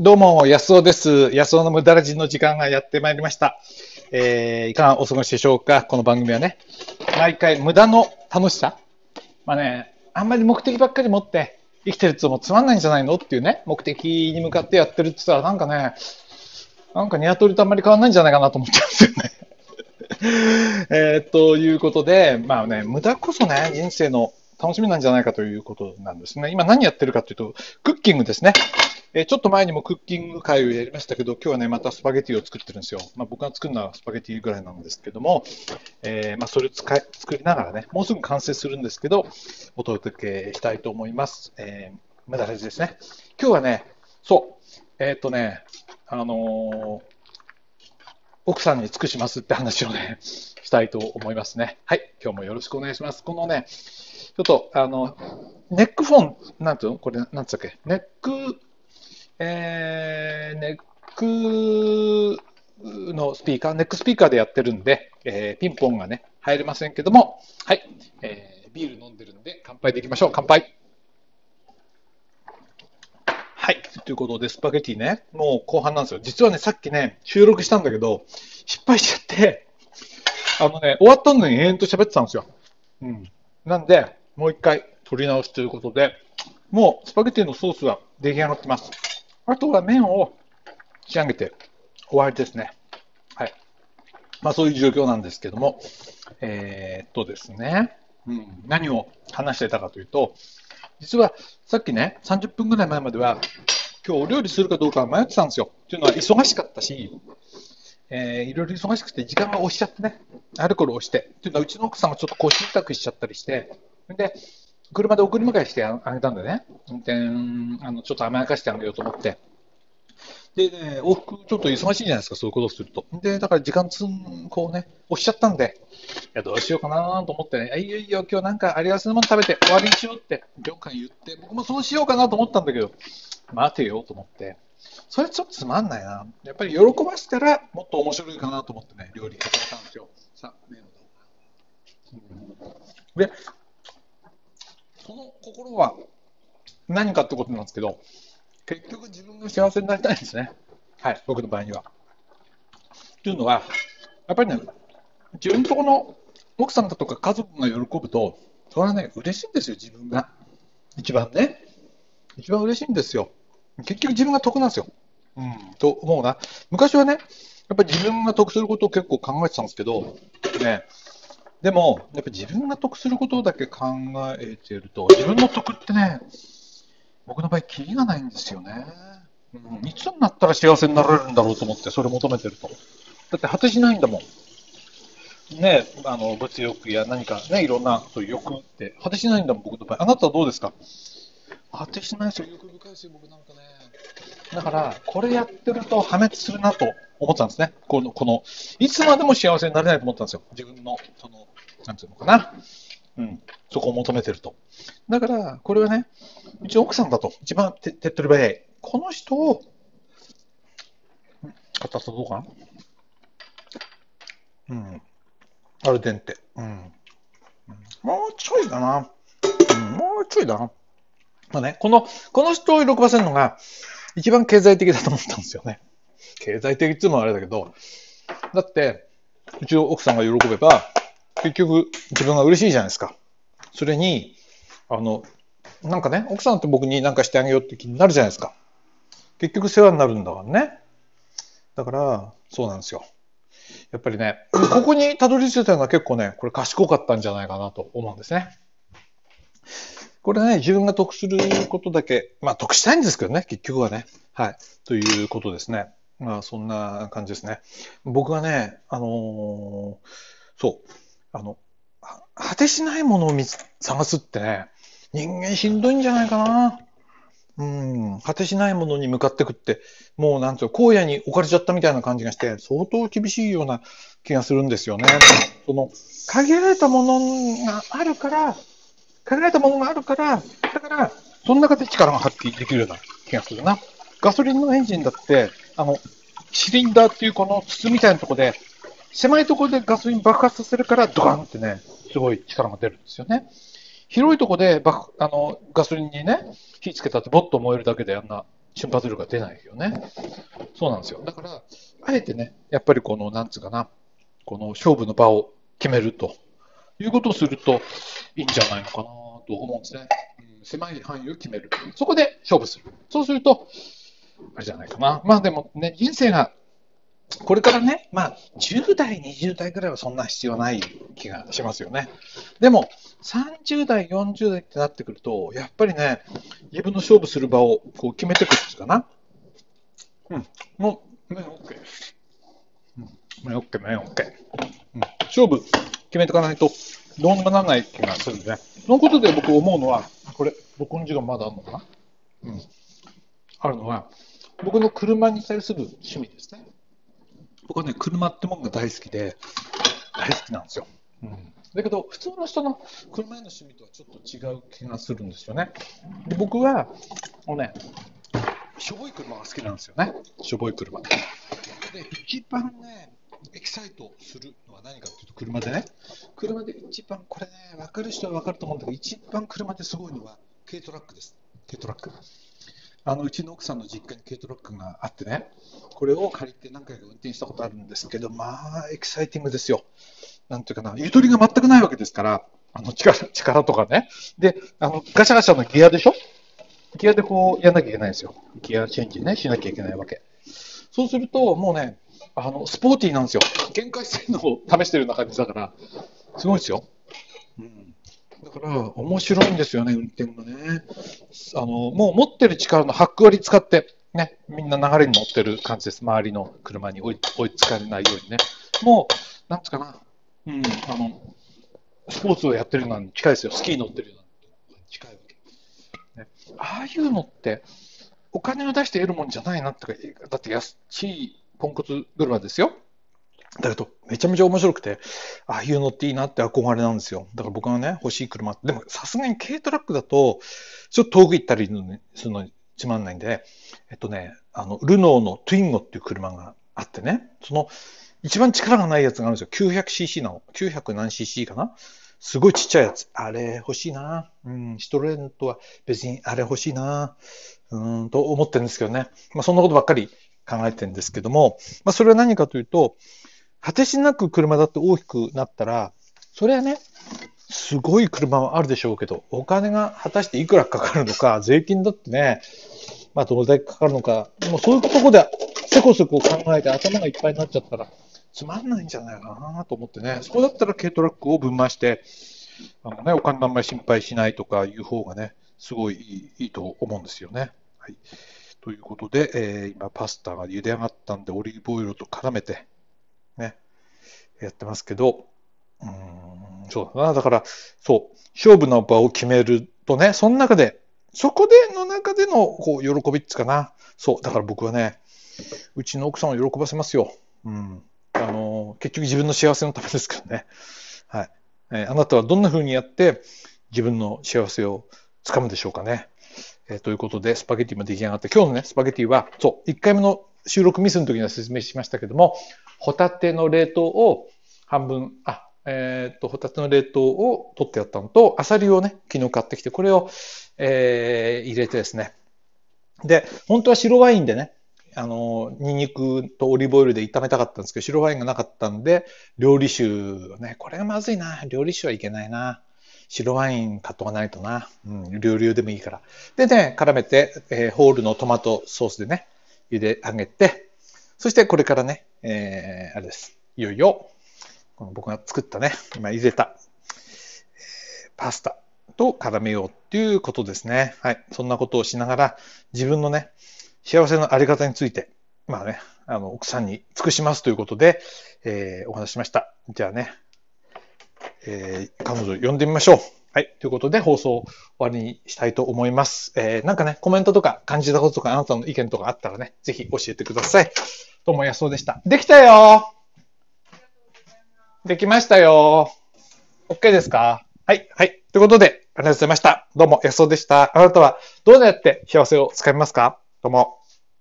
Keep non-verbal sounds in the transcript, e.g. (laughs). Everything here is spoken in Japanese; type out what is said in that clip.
どうも、安尾です。安尾の無駄ラジの時間がやってまいりました。えー、いかがお過ごしでしょうか？この番組はね、毎回無駄の楽しさ。まあね、あんまり目的ばっかり持って生きてるともつまんないんじゃないの？っていうね、目的に向かってやってるって言ったらなんかね、なんか鶏とあんまり変わんないんじゃないかなと思っちゃうんですよね。(laughs) えー、ということで、まあね、無駄こそね、人生の楽しみなんじゃないかということなんですね。今何やってるかというと、クッキングですね。えーちょっと前にもクッキング会をやりましたけど、今日はね、またスパゲティを作ってるんですよ。まあ、僕が作るのはスパゲティぐらいなんですけども、えーまあ、それを使い作りながらね、もうすぐ完成するんですけど、お届けしたいと思います。えー、無駄ですですね。今日はね、そう、えーっとね、あのー奥さんに尽くしますって話をね、したいと思いますね。はい、今日もよろしくお願いします。このね、ちょっと、あの、ネックフォン、なんていうの？これ、なんつったっけ？ネック、えー、ネックのスピーカー、ネックスピーカーでやってるんで、えーピンポンがね、入れませんけども、はい、えービール飲んでるんで、乾杯でいきましょう。乾杯。はい。ということで、スパゲティね、もう後半なんですよ。実はね、さっきね、収録したんだけど、失敗しちゃって、あのね、終わったのに延々と喋ってたんですよ。うん。なんで、もう一回撮り直しということで、もうスパゲティのソースは出来上がってます。あとは麺を仕上げて終わりですね。はい。まあそういう状況なんですけども、えーっとですね、うん、何を話してたかというと、実はさっきね、30分ぐらい前までは、今日お料理するかどうか迷ってたんですよ。っていうのは忙しかったし、えーいろいろ忙しくて時間が押しちゃってね、アルコールを押して、っていうのはうちの奥さんがちょっと腰痛くしちゃったりして、で、車で送り迎えしてあげたんでね、運転、あの、ちょっと甘やかしてあげようと思って。でね、往復ちょっと忙しいじゃないですか、そういうことをすると。で、だから時間つん、こうね、押しちゃったんで、いや、どうしようかなと思ってね、いいよいいよ、今日なんかあり合わせのもの食べて終わりにしようって、業界言って、僕もそうしようかなと思ったんだけど、待てよと思って、それちょっとつまんないな。やっぱり喜ばせたらもっと面白いかなと思ってね、料理始めたんですよ。さあ、麺をうぞで、その心は何かってことなんですけど、結局自分が幸せになりたいんですね。はい、僕の場合には。というのは、やっぱりね、自分とこの奥さんだとか家族が喜ぶと、それはね、嬉しいんですよ、自分が。一番ね。一番嬉しいんですよ。結局自分が得なんですよ。うん、と思うな。昔はね、やっぱり自分が得することを結構考えてたんですけど、ね、でも、やっぱ自分が得することだけ考えてると、自分の得ってね、僕の場合、キリがないんですよね。うん、いつになったら幸せになれるんだろうと思って、それ求めてると。だって果てしないんだもん。ね、あの物欲や何かね、いろんなそういう欲って果てしないんだもん、僕の場合。あなたはどうですか？果てしないですよ、欲深いですよ、僕なんかね。だから、これやってると破滅するなと思ったんですね。この、この、いつまでも幸せになれないと思ったんですよ。自分の、その、なんていうのかな。うん、そこを求めてると。だから、これはね、うちの奥さんだと、一番手手っ取り早い。この人を、片さどうかな？うん。アルデンテ。うん。うんもうちょいだな。うん、もうちょいだな。まあね、この、この人を喜ばせるのが、一番経済的だと思ったんですよね。経済的っていうのはあれだけど、だって、うちの奥さんが喜べば、結局自分が嬉しいじゃないですか。それに、あの、なんかね、奥さんって僕に何かしてあげようって気になるじゃないですか。結局世話になるんだからね。だから、そうなんですよ。やっぱりね、ここにたどり着いたのは結構ね、これ賢かったんじゃないかなと思うんですね。これね、自分が得することだけ、まあ得したいんですけどね、結局はね。はい。ということですね。まあそんな感じですね。僕はね、あのーそう、あの、果てしないものを見探すってね、人間しんどいんじゃないかな。うん、果てしないものに向かってくって、もうなんていうの荒野に置かれちゃったみたいな感じがして、相当厳しいような気がするんですよね。その、限られたものがあるから、限られたものがあるから、だから、その中で力が発揮できるような気がするな。ガソリンのエンジンだって、あの、シリンダーっていうこの筒みたいなとこで、狭いところでガソリン爆発させるから、ドカンってね、すごい力が出るんですよね。広いところで爆あのガソリンにね、火つけたってボッと燃えるだけであんな瞬発力が出ないよね。そうなんですよ。だから、あえてね、やっぱりこの、なんつうかな、この勝負の場を決めるということをするといいんじゃないのかなと思うんですね。うん、狭い範囲を決める。そこで勝負する。そうすると、あれじゃないかな。まあでもね、人生がこれからね、まあ、10代、20代ぐらいはそんな必要ない気がしますよね。でも、30代、40代ってなってくると、やっぱりね、自分の勝負する場をこう決めていくんですかな。うん。もう、ね、OK。うん。ね、OK、ね、OK。うん。勝負決めていかないと、どうにもならない気がするね。そのことで僕思うのは、これ、僕の時間まだあるのかなうん。あるのは、僕の車に対する趣味ですね。僕はね、車ってものが大好きで、大好きなんですよ。うん、だけど、普通の人の車への趣味とはちょっと違う気がするんですよね。で僕は、もうね、しょぼい車が好きなんですよね。しょぼい車。で、一番ね、エキサイトするのは何かっていうと、車でね、車で一番、これね、分かる人は分かると思うんだけど、一番車ですごいのは軽トラックです。軽トラック。あのうちの奥さんの実家に軽トラックがあってね、これを借りて何回か運転したことあるんですけど、まあ、エキサイティングですよ。なんていうかな、ゆとりが全くないわけですから、あの力 (laughs) 力とかね。で、あのガシャガシャのギアでしょ？ギアでこうやんなきゃいけないんですよ。ギアチェンジね、しなきゃいけないわけ。そうすると、もうね、あのスポーティーなんですよ。限界性能を試してるような感じだから、すごいですよ。だから、面白いんですよね、運転がね。あの、もう持ってる力の8割使って、ね、みんな流れに乗ってる感じです。周りの車に追い追いつかれないようにね。もう、なんつうかな、うん、あの、スポーツをやってるのに近いですよ。スキー乗ってるような近いわけ。ね、ああいうのって、お金を出して得るもんじゃないなってか、だって安いポンコツ車ですよ。だけど、めちゃめちゃ面白くて、ああいうのっていいなって憧れなんですよ。だから僕がね、欲しい車でもさすがに軽トラックだと、ちょっと遠く行ったりするのにつまんないんで、えっとね、あの、ルノーのトゥインゴっていう車があってね、その、一番力がないやつがあるんですよ。900cc なの。900何 cc かなすごいちっちゃいやつ。あれ欲しいな。うん、シトレーンとは別にあれ欲しいな。うん、と思ってるんですけどね。まあそんなことばっかり考えてるんですけども、まあそれは何かというと、果てしなく車だって大きくなったら、それはね、すごい車はあるでしょうけど、お金が果たしていくらかかるのか、(laughs) 税金だってね、まあどれだけかかるのか、もうそういうとこでせこせこ考えて頭がいっぱいになっちゃったら、つまんないんじゃないかなと思ってね、そこだったら軽トラックをぶん回して、あのね、お金あんまり心配しないとかいう方がね、すごいいいいいと思うんですよね。はい。ということで、えー、今パスタが茹で上がったんで、オリーブオイルと絡めて、ね、やってますけど、うん、そうだな。だから、そう、勝負の場を決めるとね、その中で、そこでの中での、こう、喜びっつかな。そう、だから僕はね、うちの奥さんを喜ばせますよ。うん。あの、結局自分の幸せのためですからね。はい。えー、あなたはどんな風にやって自分の幸せをつかむでしょうかね。えー、ということで、スパゲティも出来上がって、今日のね、スパゲティは、そう、1回目の収録ミスの時には説明しましたけども、ホタテの冷凍を半分、あ、えっ、ー、と、ホタテの冷凍を取ってやったのと、アサリをね、昨日買ってきて、これを、えー、入れてですね。で、本当は白ワインでね、あの、ニンニクとオリーブオイルで炒めたかったんですけど、白ワインがなかったんで、料理酒ね、これがまずいな。料理酒はいけないな。白ワイン買っとかないとな。うん、料理用でもいいから。でね、絡めて、えー、ホールのトマトソースでね、茹で上げて、そしてこれからね、えー、あれです。いよいよ、この僕が作ったね、今茹でた、えー、パスタと絡めようっていうことですね。はい。そんなことをしながら、自分のね、幸せのあり方について、まあね、あの、奥さんに尽くしますということで、えー、お話しました。じゃあね、えー、彼女呼んでみましょう。はい。ということで、放送終わりにしたいと思います。えー、なんかね、コメントとか感じたこととか、あなたの意見とかあったらね、ぜひ教えてください。どうもやそうでした。できたよできましたよ !OK ですか？はい、はい。ということで、ありがとうございました。どうも、やそうでした。あなたはどうやって幸せをつかみますか？どうも。